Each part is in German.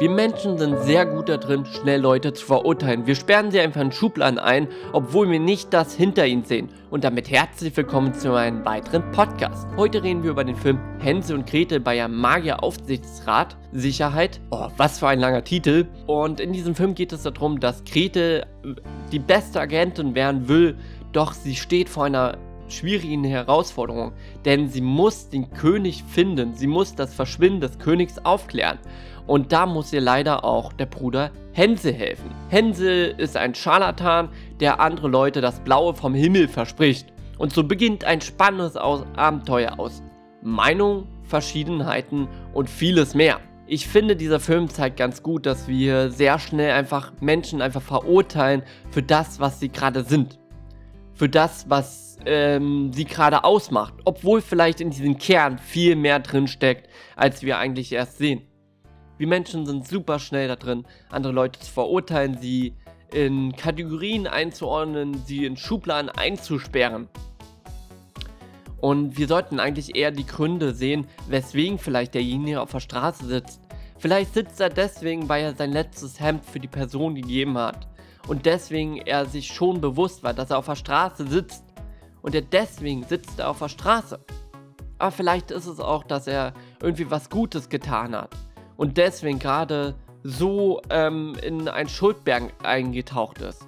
Wir Menschen sind sehr gut darin, schnell Leute zu verurteilen. Wir sperren sie einfach in Schubladen ein, obwohl wir nicht das hinter ihnen sehen. Und damit herzlich willkommen zu einem weiteren Podcast. Heute reden wir über den Film Hänsel und Gretel bei einem Magier-Aufsichtsrat. Sicherheit. Oh, was für ein langer Titel. Und in diesem Film geht es darum, dass Gretel die beste Agentin werden will, doch sie steht vor einer schwierigen Herausforderung, denn sie muss den König finden, sie muss das Verschwinden des Königs aufklären. Und da muss ihr leider auch der Bruder Hänsel helfen. Hänsel ist ein Scharlatan, der andere Leute das Blaue vom Himmel verspricht. Und so beginnt ein spannendes Abenteuer aus Meinung, Verschiedenheiten und vieles mehr. Ich finde, dieser Film zeigt ganz gut, dass wir sehr schnell einfach Menschen einfach verurteilen für das, was sie gerade sind. Für das, was ähm, sie gerade ausmacht. Obwohl vielleicht in diesem Kern viel mehr drin steckt, als wir eigentlich erst sehen. Wir Menschen sind super schnell da drin, andere Leute zu verurteilen, sie in Kategorien einzuordnen, sie in Schubladen einzusperren. Und wir sollten eigentlich eher die Gründe sehen, weswegen vielleicht derjenige auf der Straße sitzt. Vielleicht sitzt er deswegen, weil er sein letztes Hemd für die Person gegeben hat. Und deswegen er sich schon bewusst war, dass er auf der Straße sitzt. Und er deswegen sitzt er auf der Straße. Aber vielleicht ist es auch, dass er irgendwie was Gutes getan hat und deswegen gerade so ähm, in ein Schuldberg eingetaucht ist.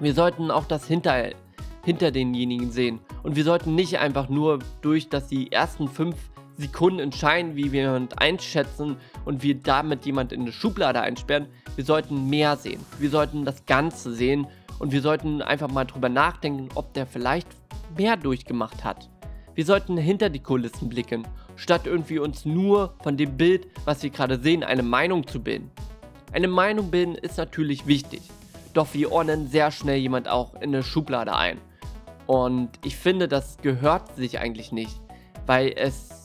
Wir sollten auch das hinter, hinter denjenigen sehen. Und wir sollten nicht einfach nur durch, dass die ersten fünf Sekunden entscheiden, wie wir jemand einschätzen und wir damit jemand in eine Schublade einsperren. Wir sollten mehr sehen. Wir sollten das Ganze sehen und wir sollten einfach mal drüber nachdenken, ob der vielleicht mehr durchgemacht hat. Wir sollten hinter die Kulissen blicken, statt irgendwie uns nur von dem Bild, was wir gerade sehen, eine Meinung zu bilden. Eine Meinung bilden ist natürlich wichtig, doch wir ordnen sehr schnell jemand auch in eine Schublade ein. Und ich finde, das gehört sich eigentlich nicht, weil es,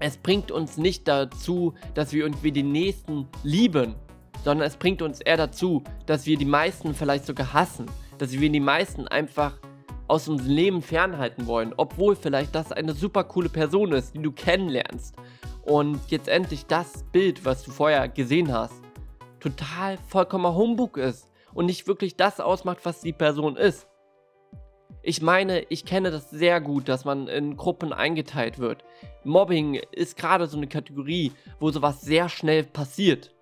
es bringt uns nicht dazu, dass wir irgendwie den Nächsten lieben, sondern es bringt uns eher dazu, dass wir die meisten vielleicht sogar hassen, dass wir die meisten einfach aus unserem Leben fernhalten wollen, obwohl vielleicht das eine super coole Person ist, die du kennenlernst. Und jetzt endlich das Bild, was du vorher gesehen hast, total vollkommener Humbug ist und nicht wirklich das ausmacht, was die Person ist. Ich meine, ich kenne das sehr gut, dass man in Gruppen eingeteilt wird. Mobbing ist gerade so eine Kategorie, wo sowas sehr schnell passiert.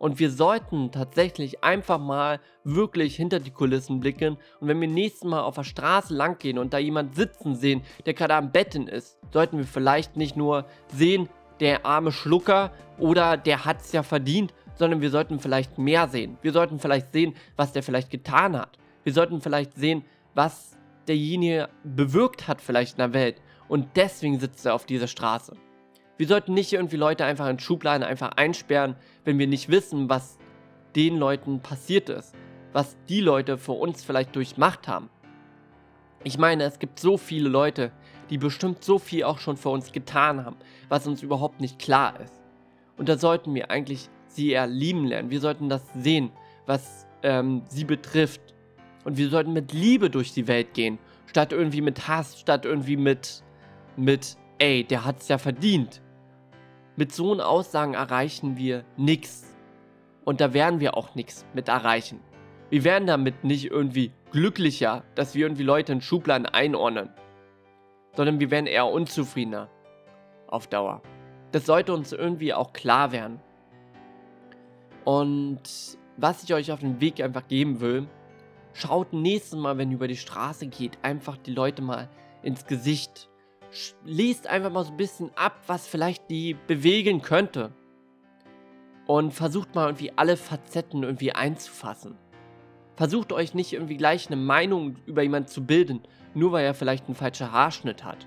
Und wir sollten tatsächlich einfach mal wirklich hinter die Kulissen blicken. Und wenn wir nächstes Mal auf der Straße lang gehen und da jemand sitzen sehen, der gerade am Betten ist, sollten wir vielleicht nicht nur sehen, der arme Schlucker oder der hat es ja verdient, sondern wir sollten vielleicht mehr sehen. Wir sollten vielleicht sehen, was der vielleicht getan hat. Wir sollten vielleicht sehen, was derjenige bewirkt hat vielleicht in der Welt. Und deswegen sitzt er auf dieser Straße. Wir sollten nicht irgendwie Leute einfach in Schubladen einfach einsperren, wenn wir nicht wissen, was den Leuten passiert ist, was die Leute für uns vielleicht durchmacht haben. Ich meine, es gibt so viele Leute, die bestimmt so viel auch schon für uns getan haben, was uns überhaupt nicht klar ist. Und da sollten wir eigentlich sie eher lieben lernen. Wir sollten das sehen, was ähm, sie betrifft. Und wir sollten mit Liebe durch die Welt gehen, statt irgendwie mit Hass, statt irgendwie mit, mit, ey, der hat's ja verdient. Mit so Aussagen erreichen wir nichts. Und da werden wir auch nichts mit erreichen. Wir werden damit nicht irgendwie glücklicher, dass wir irgendwie Leute in Schubladen einordnen. Sondern wir werden eher unzufriedener. Auf Dauer. Das sollte uns irgendwie auch klar werden. Und was ich euch auf den Weg einfach geben will, schaut nächstes Mal, wenn ihr über die Straße geht, einfach die Leute mal ins Gesicht lest einfach mal so ein bisschen ab, was vielleicht die bewegen könnte. Und versucht mal irgendwie alle Facetten irgendwie einzufassen. Versucht euch nicht irgendwie gleich eine Meinung über jemanden zu bilden, nur weil er vielleicht einen falschen Haarschnitt hat.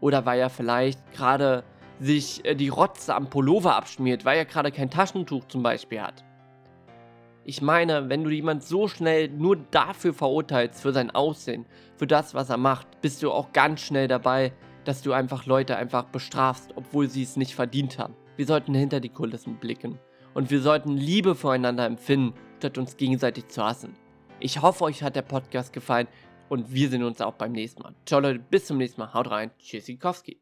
Oder weil er vielleicht gerade sich äh, die Rotze am Pullover abschmiert, weil er gerade kein Taschentuch zum Beispiel hat. Ich meine, wenn du jemand so schnell nur dafür verurteilst, für sein Aussehen, für das, was er macht, bist du auch ganz schnell dabei, dass du einfach Leute einfach bestrafst, obwohl sie es nicht verdient haben. Wir sollten hinter die Kulissen blicken. Und wir sollten Liebe voreinander empfinden, statt uns gegenseitig zu hassen. Ich hoffe, euch hat der Podcast gefallen und wir sehen uns auch beim nächsten Mal. Ciao Leute, bis zum nächsten Mal. Haut rein. Tschüssikowski.